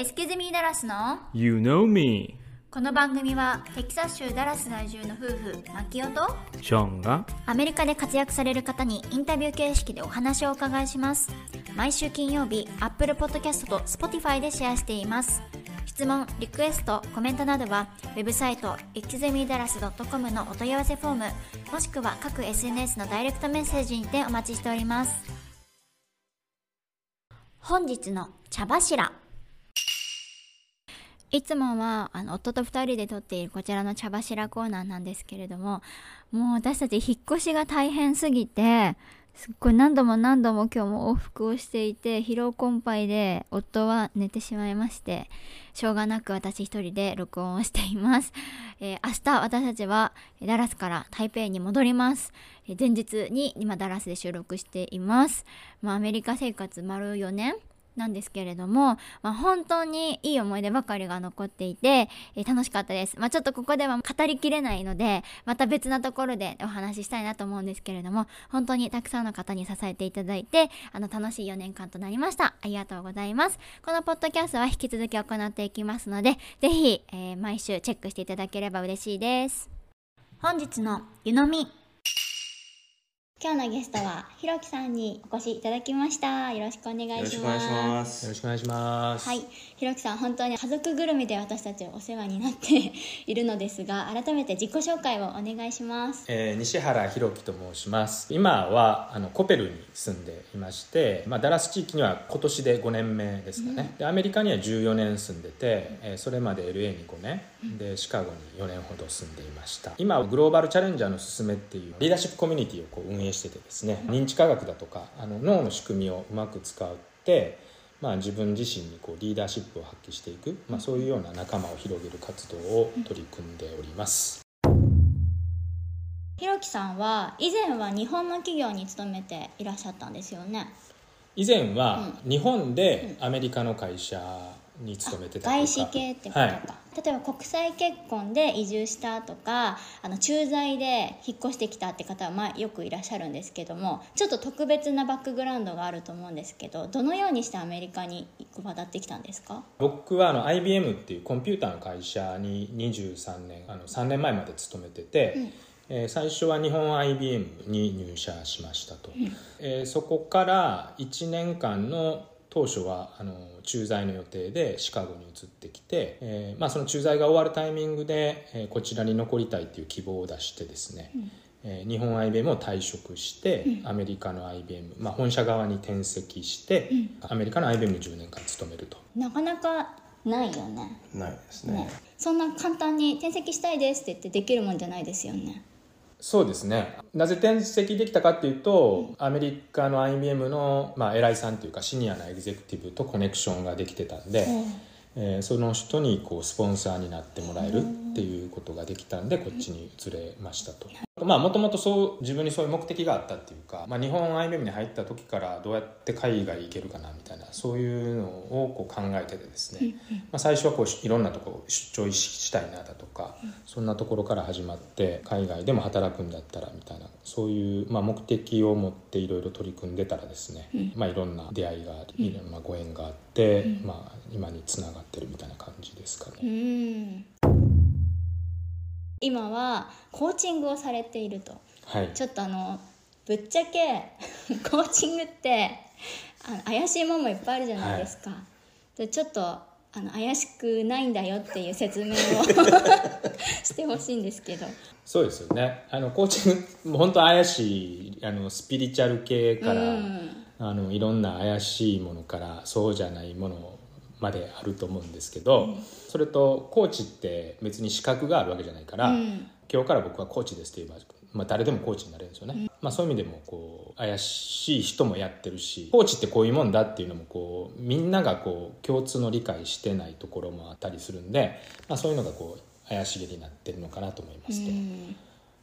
エスキズミーダラスの You know me. この番組はテキサス州ダラス在住の夫婦マキオとショーンがアメリカで活躍される方にインタビュー形式でお話をお伺いします。毎週金曜日 Apple Podcast と Spotify でシェアしています。質問、リクエスト、コメントなどはウェブサイト exemidalas.com のお問い合わせフォームもしくは各 SNS のダイレクトメッセージにてお待ちしております。本日の茶柱いつもはあの夫と2人で撮っているこちらの茶柱コーナーなんですけれどももう私たち引っ越しが大変すぎてすっごい何度も何度も今日も往復をしていて疲労困憊で夫は寝てしまいましてしょうがなく私一人で録音をしています、えー明日私たちはダラスから台北に戻ります、えー前日に今ダラスで収録しています、まあ、アメリカ生活丸4年。なんですけれども、まあ、本当にいい思い出ばかりが残っていて、えー楽しかったです。まあ、ちょっとここでは語りきれないので、また別なところでお話ししたいなと思うんですけれども、本当にたくさんの方に支えていただいて、あの、楽しい4年間となりました。ありがとうございます。このポッドキャストは引き続き行っていきますので、ぜひ、えー毎週チェックしていただければ嬉しいです。本日の湯飲み。今日のゲストはひろきさんにお越しいただきました。よろしくお願いします。よろしくお願いします。よろしくお願いしますはい、ひろきさん、本当に家族ぐるみで私たちお世話になって いるのですが、改めて自己紹介をお願いします。えー西原弘樹と申します。今はあのコペルに住んでいまして、まあ、ダラス地域には今年で5年目ですかね、でアメリカには14年住んでて、えーそれまで LA に5年でシカゴに4年ほど住んでいました今はグローバルチャレンジャーのすすめっていうリーダーシップコミュニティをこう運営しててですね認知科学だとかあの脳の仕組みをうまく使ってまあ、自分自身にこうリーダーシップを発揮していく、まあ、そういうような仲間を広げる活動を取り組んでおります。ひろきさんは以前は日本の企業に勤めていらっしゃったんですよね？以前は日本でアメリカの会社に勤めてた外資系ってことか、はい。例えば国際結婚で移住したとかあの駐在で引っ越してきたって方はまあよくいらっしゃるんですけどもちょっと特別なバックグラウンドがあると思うんですけどどのようにしてアメリカに渡ってきたんですか？僕はあの IBM っていうコンピューターの会社に23年あの3年前まで勤めてて、えー最初は日本 IBM に入社しましたと、えーそこから1年間の当初はあの駐在の予定でシカゴに移ってきて、えーまあ、その駐在が終わるタイミングで、えーこちらに残りたいっていう希望を出してですね、えー日本 IBM を退職して、アメリカの IBM、まあ、本社側に転籍して、アメリカの IBM に10年間勤めると。なかなかないよね。ないですね。ね。そんな簡単に転籍したいですって言ってできるもんじゃないですよねそうですね。なぜ転籍できたかっていうと、アメリカの IBM の、まあ、偉いさんというかシニアなエグゼクティブとコネクションができてたんで、えーその人にこうスポンサーになってもらえるっていうことができたんでこっちに移れましたとまあもともとそう自分にそういう目的があったっていうか、まあ、日本 IBM に入った時からどうやって海外行けるかなみたいなそういうのをこう考えててですね、まあ、最初はこういろんなとこ出張したいなだとか、そんなところから始まって海外でも働くんだったらみたいなそういう、まあ、目的を持っていろいろ取り組んでたらですね、まあ、いろんな出会いがあり、いろんなご縁があって、まあ、今につながってるみたいな感じですかね。うん今はコーチングをされていると。はい。ちょっとあのぶっちゃけ コーチングってあの怪しいもんもいっぱいあるじゃないですか、でちょっとあの怪しくないんだよっていう説明を してほしいんですけど。そうですよね。あのコーチングもう本当怪しいあのスピリチュアル系から、うん。あのいろんな怪しいものからそうじゃないものまであると思うんですけど、それとコーチって別に資格があるわけじゃないから、うん。今日から僕はコーチですって言えば、まあ、誰でもコーチになれるんですよね、まあ、そういう意味でもこう怪しい人もやってるしコーチってこういうもんだっていうのもこうみんながこう共通の理解してないところもあったりするんで、まあ、そういうのがこう怪しげになってるのかなと思いますと。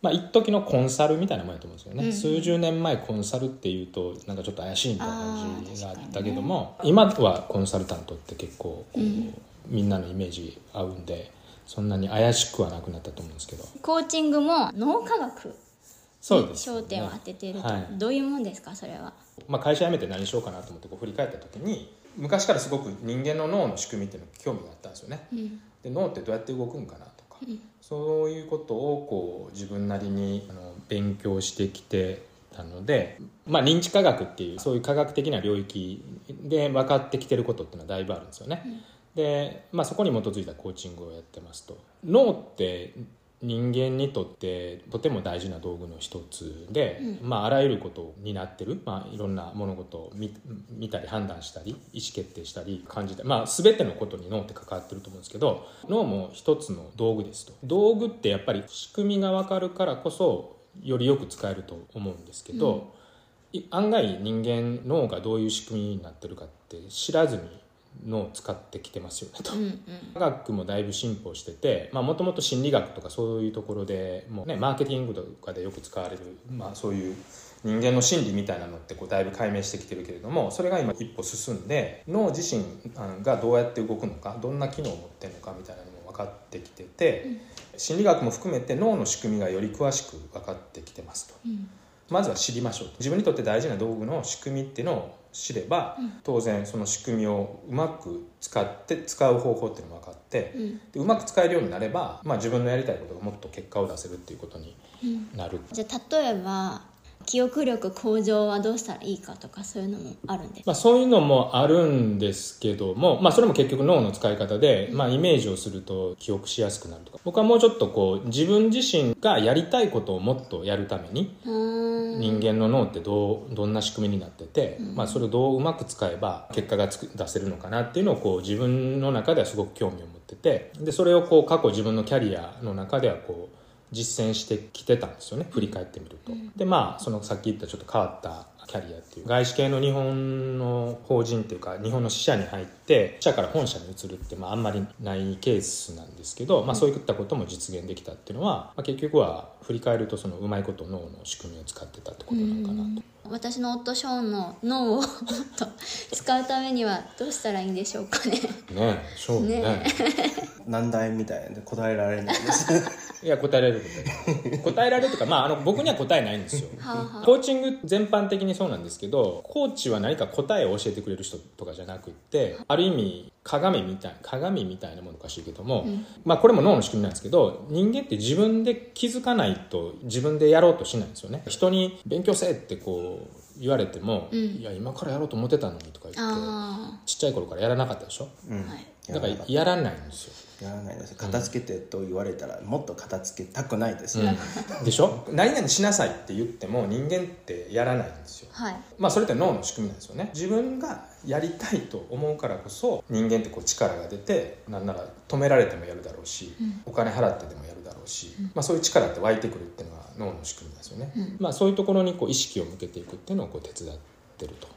まあ一時のコンサルみたいなもんやと思うんですよね、数十年前コンサルっていうとなんかちょっと怪しいみたいな感じがあったけども、今はコンサルタントって結構こう、みんなのイメージ合うんでそんなに怪しくはなくなったと思うんですけど。コーチングも脳科学にそうです焦点を当てていると、はい。どういうもんですかそれは？まあ、会社辞めて何しようかなと思ってこう振り返った時に昔からすごく人間の脳の仕組みっていうのに興味があったんですよね。うん。で脳ってどうやって動くんかなそういうことをこう自分なりにあの勉強してきてたので、まあ、認知科学っていうそういう科学的な領域で分かってきてることっていうのはだいぶあるんですよね。で、まあ、そこに基づいたコーチングをやってますと脳って人間にとってとても大事な道具の一つで、まあ、あらゆることを担ってる、まあ、いろんな物事を見見たり判断したり意思決定したり感じたり、まあ、全てのことに脳って関わってると思うんですけど脳も一つの道具ですと。道具ってやっぱり仕組みが分かるからこそよりよく使えると思うんですけど、い案外人間脳がどういう仕組みになってるかって知らずに脳を使ってきてますよねと。うんうん科学もだいぶ進歩しててもともと心理学とかそういうところでもう、ね、マーケティングとかでよく使われる、まあ、そういう人間の心理みたいなのってこうだいぶ解明してきてるけれどもそれが今一歩進んで脳自身あがどうやって動くのかどんな機能を持ってるのかみたいなのも分かってきてて、心理学も含めて脳の仕組みがより詳しく分かってきてますと。うんまずは知りましょう自分にとって大事な道具の仕組みっていうのを知れば、当然その仕組みをうまく使って使う方法っていうのも分かって、うん。でうまく使えるようになれば、まあ、自分のやりたいことがもっと結果を出せるっていうことにうん。なる、じゃあ例えば記憶力向上はどうしたらいいかとかそういうのもあるんですまあ、そういうのもあるんですけども、まあ、それも結局脳の使い方で、まあ、イメージをすると記憶しやすくなるとか。僕はもうちょっとこう自分自身がやりたいことをもっとやるために人間の脳ってどうどんな仕組みになってて、まあ、それをどううまく使えば結果がつく出せるのかなっていうのをこう自分の中ではすごく興味を持っててでそれをこう過去自分のキャリアの中ではこう実践してきてたんですよね振り返ってみると。でまあそのさっき言ったちょっと変わったキャリアっていう外資系の日本の法人っていうか日本の支社に入って支社から本社に移るって、まあ、あんまりないケースなんですけど、まあ、そういったことも実現できたっていうのは、まあ、結局は振り返るとそのうまいこと脳の仕組みを使ってたってことなのかなと。私の夫ショーンの脳をもっと使うためにはどうしたらいいんでしょうかね。ねえそうね。ね難題みたいなんで答えられないです。いや答えられる答えられる答えられるというか、まあ、あの僕には答えないんですよ。はあはあ。コーチング全般的にそうなんですけどコーチは何か答えを教えてくれる人とかじゃなくってある意味鏡みたい鏡みたいなものおかしいけども、まあこれも脳の仕組みなんですけど人間って自分で気づかないと自分でやろうとしないんですよね。人に勉強せえってこう言われても、いや今からやろうと思ってたのにとか言ってあちっちゃい頃からやらなかったでしょ？うん。はい。だからやらないんですよ。やらないです片付けてと言われたらもっと片付けたくないです、でしょ？何々しなさいって言っても人間ってやらないんですよ。あはい。まあそれって脳の仕組みなんですよね。自分がやりたいと思うからこそ人間ってこう力が出てなんなら止められてもやるだろうし、お金払ってでもやるだろうし、まあ、そういう力って湧いてくるっていうのが脳の仕組みですよね、まあ、そういうところにこう意識を向けていくっていうのをこう手伝ってると。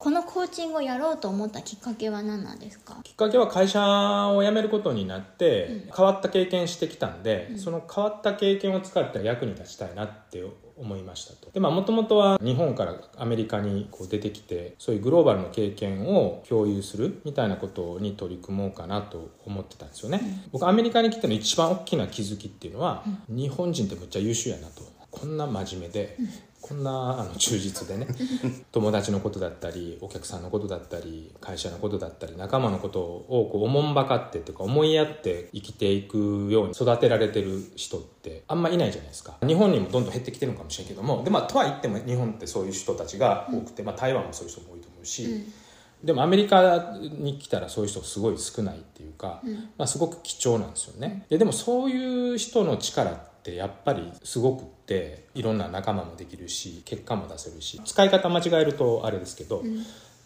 このコーチングをやろうと思ったきっかけは何なんですか？きっかけは会社を辞めることになって変わった経験してきたんで、その変わった経験を使って役に立ちたいなって思いましたと。でまあもともとは日本からアメリカにこう出てきてそういうグローバルの経験を共有するみたいなことに取り組もうかなと思ってたんですよね、僕アメリカに来ての一番大きな気づきっていうのは、日本人ってむっちゃ優秀やなと。こんな真面目で、こんなあの忠実でね 友達のことだったりお客さんのことだったり会社のことだったり仲間のことをこうおもんばかってっていうか思いやって生きていくように育てられてる人ってあんまいないじゃないですか。日本にもどんどん減ってきてるのかもしれんけどもで、まあ、とは言っても日本ってそういう人たちが多くて、まあ、台湾もそういう人も多いと思うし、でもアメリカに来たらそういう人すごい少ないっていうか、まあ、すごく貴重なんですよね。ででもそういう人の力ってやっぱりすごくっていろんな仲間もできるし結果も出せるし使い方間違えるとあれですけど、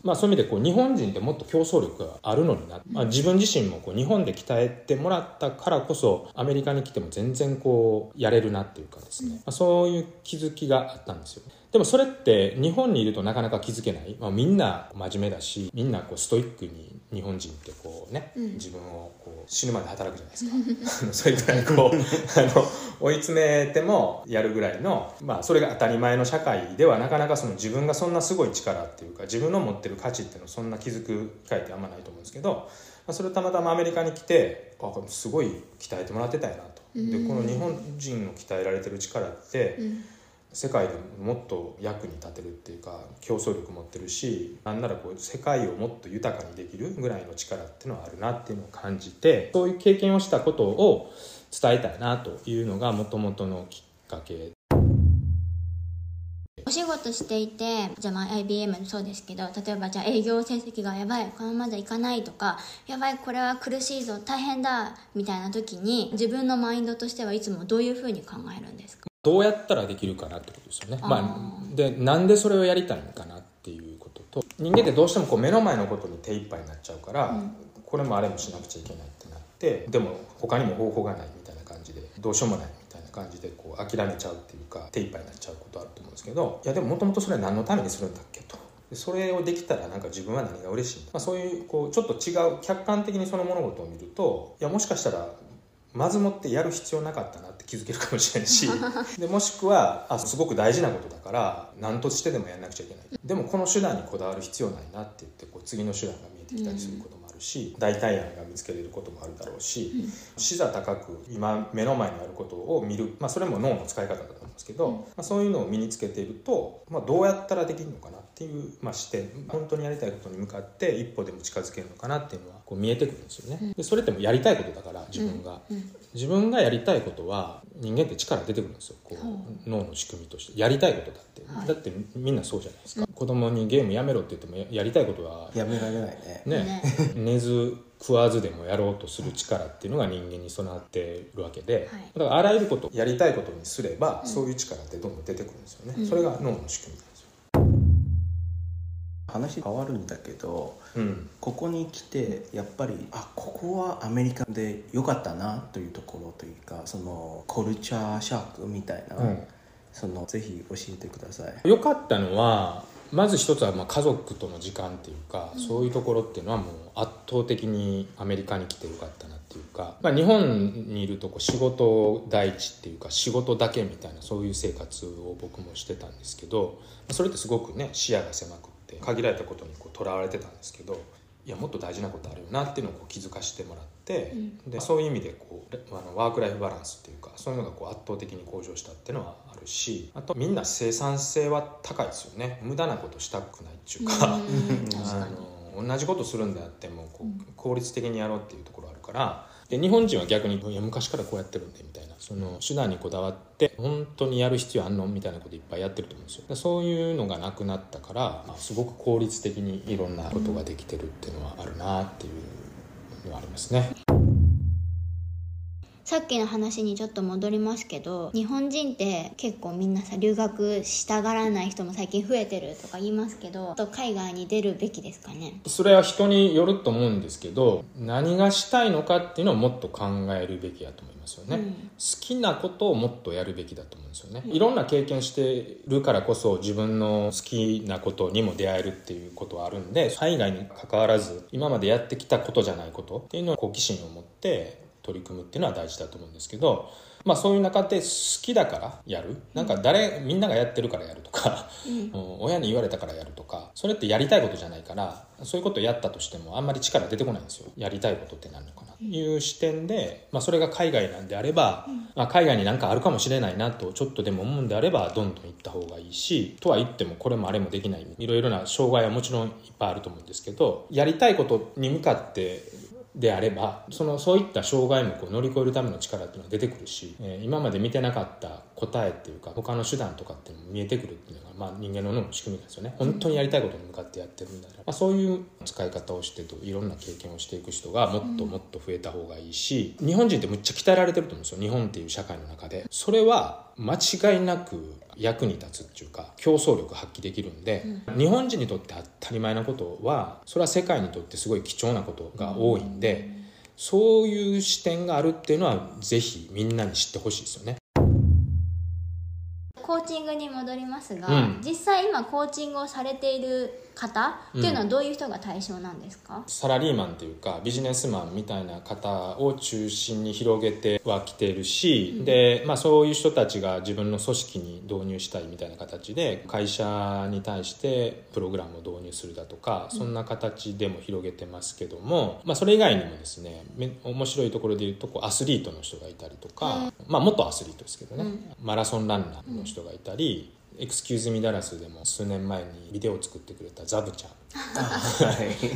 まあ、そういう意味でこう日本人ってもっと競争力があるのにな、まあ、自分自身もこう日本で鍛えてもらったからこそアメリカに来ても全然こうやれるなっていうかですね、まあ、そういう気づきがあったんですよでもそれって日本にいるとなかなか気づけない、まあ、みんな真面目だしみんなこうストイックに日本人ってこうね、自分をこう死ぬまで働くじゃないですか。それぐらいこうあの追い詰めてもやるぐらいの、まあ、それが当たり前の社会ではなかなかその自分がそんなすごい力っていうか自分の持ってる価値っていうのをそんな気づく機会ってあんまないと思うんですけど、まあ、それをたまたまアメリカに来てあすごい鍛えてもらってたよなと。でこの日本人の鍛えられてる力って、世界でもっと役に立てるっていうか競争力持ってるしなんならこう世界をもっと豊かにできるぐらいの力っていうのはあるなっていうのを感じてそういう経験をしたことを伝えたいなというのがもともとのきっかけ。お仕事していてじゃあまあ IBM もそうですけど例えばじゃあ営業成績がやばいこのままじゃいかないとかやばいこれは苦しいぞ大変だみたいな時に自分のマインドとしてはいつもどういうふうに考えるんですか？どうやったらできるかなってことですよね。あーまあ、でなんでそれをやりたいのかなっていうことと人間ってどうしてもこう目の前のことに手一杯になっちゃうから、これもあれもしなくちゃいけないってなってでも他にも方法がないみたいな感じでどうしようもないみたいな感じでこう諦めちゃうっていうか手一杯になっちゃうことあると思うんですけどいやでももともとそれは何のためにするんだっけと。でそれをできたらなんか自分は何が嬉しいんだ、まあ、そういうこうちょっと違う客観的にその物事を見るといやもしかしたらまずもってやる必要なかったなって気づけるかもしれないし。でもしくはあすごく大事なことだから何としてでもやんなくちゃいけない。でもこの手段にこだわる必要ないなって言ってこう次の手段が見えてきたりすることもあるし、代替案が見つけれることもあるだろうし、視座高く今目の前にあることを見る、まあ、それも脳の使い方だと思うんですけど、まあ、そういうのを身につけていると、まあ、どうやったらできるのかなっていう、まあ、視点本当にやりたいことに向かって一歩でも近づけるのかなっていうのはこう見えてくるんですよね。でそれってもうやりたいことだから自分が、自分がやりたいことは人間って力出てくるんですよ。こう脳の仕組みとして。やりたいことだって、だってみんなそうじゃないですか、子供にゲームやめろって言ってもややりたいことはやめられないね。ね。寝ず食わずでもやろうとする力っていうのが人間に備わってるわけで、はい。だからあらゆることやりたいことにすれば、そういう力ってどんどん出てくるんですよね、それが脳の仕組み話変わるんだけどうん、ここに来てやっぱりあここはアメリカで良かったなというところというかそのコルチャーシャークみたいな、うん。そのぜひ教えてください。良かったのはまず一つはまあ家族との時間っていうか、そういうところっていうのはもう圧倒的にアメリカに来てよかったなっていうか、まあ、日本にいるとこう仕事第一っていうか仕事だけみたいなそういう生活を僕もしてたんですけどそれってすごくね視野が狭くって限られたことにこうとらわれてたんですけどいやもっと大事なことあるよなっていうのを気づかせてもらって、でそういう意味でこうあのワーク・ライフ・バランスっていうかそういうのがこう圧倒的に向上したっていうのはあるしあとみんな生産性は高いですよね。無駄なことしたくないっていうか。あに。の同じことするんであってもこう効率的にやろうっていうところあるからで日本人は逆にいや昔からこうやってるんでみたいな。その手段にこだわって本当にやる必要あんの？みたいなこといっぱいやってると思うんですよ。でそういうのがなくなったからまあすごく効率的にいろんなことができてるっていうのはあるなっていうのはありますね。さっきの話にちょっと戻りますけど日本人って結構みんなさ留学したがらない人も最近増えてるとか言いますけどと海外に出るべきですかね？それは人によると思うんですけど何がしたいのかっていうのをもっと考えるべきだと思いますよね、うん。好きなことをもっとやるべきだと思うんですよね、いろんな経験してるからこそ自分の好きなことにも出会えるっていうことはあるんで海外に関わらず今までやってきたことじゃないことっていうのを好奇心を持って取り組むっていうのは大事だと思うんですけどまあそういう中で好きだからやる。なんか誰みんながやってるからやるとか、うん。親に言われたからやるとかそれってやりたいことじゃないからそういうことをやったとしてもあんまり力出てこないんですよ。やりたいことって何のかなという視点で、まあ、それが海外なんであれば、まあ、海外になんかあるかもしれないなとちょっとでも思うんであればどんどん行った方がいいしとは言ってもこれもあれもできない。いろいろな障害はもちろんいっぱいあると思うんですけどやりたいことに向かってであればそのそういった障害もこう乗り越えるための力っていうのは出てくるし、えー今まで見てなかった答えっていうか他の手段とかって見えてくるっていうのが、まあ、人間の脳の仕組みですよね。本当にやりたいことに向かってやってるんだら、まあ、そういう使い方をしてといろんな経験をしていく人がもっともっと増えた方がいいし、日本人ってむっちゃ鍛えられてると思うんですよ。日本っていう社会の中で。それは間違いなく役に立つっていうか競争力発揮できるんで、日本人にとって当たり前なことはそれは世界にとってすごい貴重なことが多いんで、そういう視点があるっていうのはぜひみんなに知ってほしいですよね。コーチングに戻りますが、うん。実際今コーチングをされている方っていうのはどういう人が対象なんですか、サラリーマンっていうかビジネスマンみたいな方を中心に広げてはきているし、で、まあ、そういう人たちが自分の組織に導入したいみたいな形で会社に対してプログラムを導入するだとかそんな形でも広げてますけども、まあ、それ以外にもですねめ面白いところで言うとこうアスリートの人がいたりとか、まあ、元アスリートですけどね、マラソンランナーの人ががいたり「エクスキューズ・ミ・ダラス」でも数年前にビデオを作ってくれたザブちゃん。は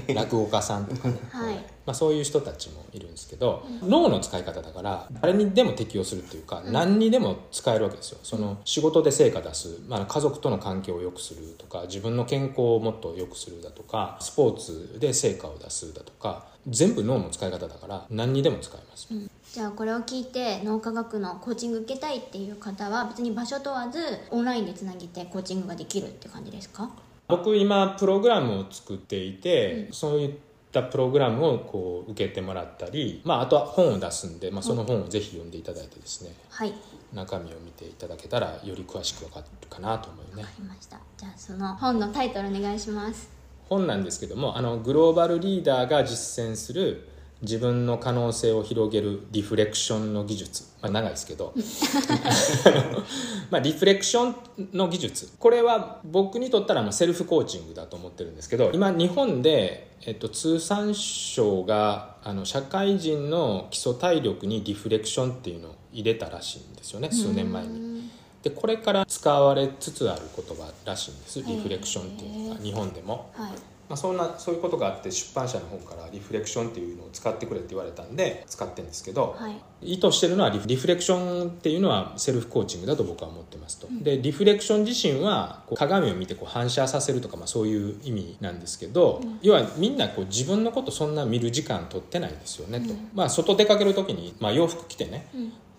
い。落語家さんとかね、はい。まあ、そういう人たちもいるんですけど、脳の使い方だから誰にでも適用するっていうか、何にでも使えるわけですよ。その仕事で成果出す、まあ、家族との関係を良くするとか自分の健康をもっと良くするだとかスポーツで成果を出すだとか全部脳の使い方だから何にでも使えます、じゃあこれを聞いて脳科学のコーチング受けたいっていう方は別に場所問わずオンラインでつなげてコーチングができるって感じですか？僕今プログラムを作っていて、そういったプログラムをこう受けてもらったり、まあ、あとは本を出すんで、まあ、その本をぜひ読んでいただいてですね、はい。中身を見ていただけたらより詳しく分かるかなと思うね。わかりました。じゃあその本のタイトルお願いします。本なんですけどもあのグローバルリーダーが実践する自分の可能性を広げるリフレクションの技術、まあ、長いですけど。まあリフレクションの技術。これは僕にとったらあのセルフコーチングだと思ってるんですけど今日本で、えっと、通産省があの社会人の基礎体力にリフレクションっていうのを入れたらしいんですよね数年前に。でこれから使われつつある言葉らしいんです。リフレクションっていうのが日本でも。はいまあ、そんなそういうことがあって出版社の方からリフレクションっていうのを使ってくれって言われたんで使ってるんですけど、はい。意図してるのはリフレクションっていうのはセルフコーチングだと僕は思ってますと、でリフレクション自身はこう鏡を見てこう反射させるとか、まあ、そういう意味なんですけど、要はみんなこう自分のことそんな見る時間取ってないですよねと、まあ、外出かける時に、まあ、洋服着てね、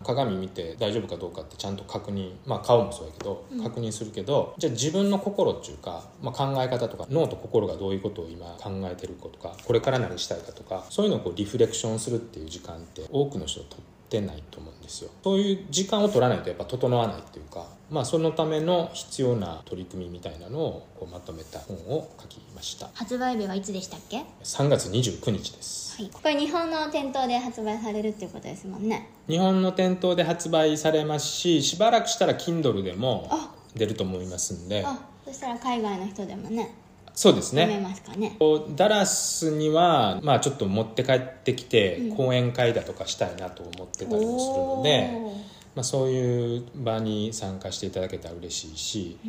鏡見て大丈夫かどうかってちゃんと確認まあ顔もそうやけど確認するけど、じゃあ自分の心っていうか、まあ、考え方とか脳と心がどういうことを今考えてるかとかこれから何したいかとかそういうのをこうリフレクションするっていう時間って多くの人取ってないと思うんですよ。そういう時間を取らないとやっぱ整わないっていうかまあそのための必要な取り組みみたいなのをこうまとめた本を書きました。発売日はいつでしたっけ？3月29日です。はい。これ日本の店頭で発売されるっていうことですもんね。日本の店頭で発売されますししばらくしたら Kindle でもあ。出ると思いますんで。あそしたら海外の人でもねそうですね。ますかね。ダラスには、まあ、ちょっと持って帰ってきて講演会だとかしたいなと思ってたりもするので、おーまあ、そういう場に参加していただけたら嬉しいし、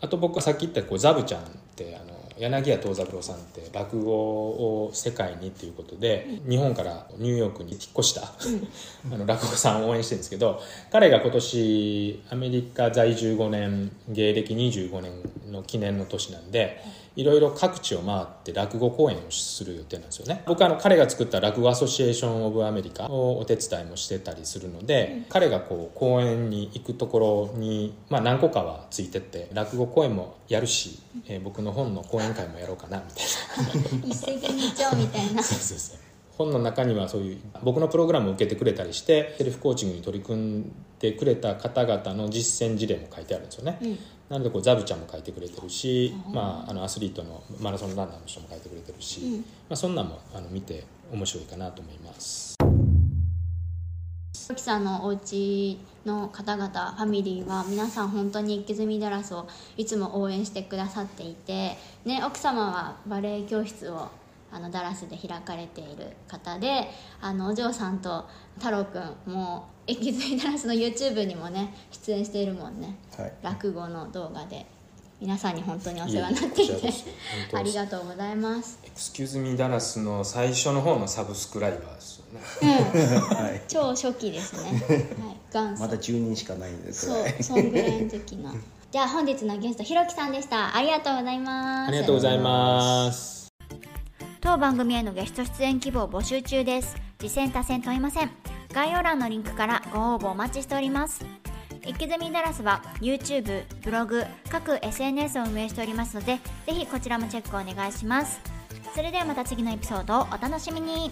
あと僕はさっき言ったこうザブちゃんってあの柳家藤三郎さんって落語を世界にっていうことで、日本からニューヨークに引っ越した、あの落語さんを応援してるんですけど彼が今年アメリカ在住5年芸歴25年の記念の年なんでいろいろ各地を回って落語公演をする予定なんですよね。僕はあの彼が作った落語アソシエーション・オブ・アメリカをお手伝いもしてたりするので、彼がこう公演に行くところに、まあ、何個かはついてって落語公演もやるし、えー僕の本の講演会もやろうかなみたいな。一石二鳥みたいな。そうそうそう。本の中にはそういう僕のプログラムを受けてくれたりしてセルフコーチングに取り組んでくれた方々の実践事例も書いてあるんですよね、なのでこうザブちゃんも書いてくれてるし、まあ、あのアスリートのマラソンランナーの人も書いてくれてるし、まあ、そんなんもあの見て面白いかなと思います。沖さんのお家の方々ファミリーは皆さん本当に一気済みダラスをいつも応援してくださっていて、ね、奥様はバレエ教室をあのダラスで開かれている方であのお嬢さんと太郎くんも一気済みダラスの YouTube にもね出演しているもんね、はい。落語の動画で。皆さんに本当にお世話になっていて。ありがとうございます。エクスキューズミーダラスの最初の方のサブスクライバーですよね。はい。超初期ですね、はい、元祖。まだ10人しかないんでくそうそんぐらいの時の。じゃあ本日のゲストひろきさんでした。ありがとうございます。ありがとうございます。当番組へのゲスト出演希望募集中です。次戦多戦問いません概要欄のリンクからご応募お待ちしております。一気ゼミダラスは YouTube、ブログ、各 SNS を運営しておりますのでぜひこちらもチェックお願いします。それではまた次のエピソードをお楽しみに。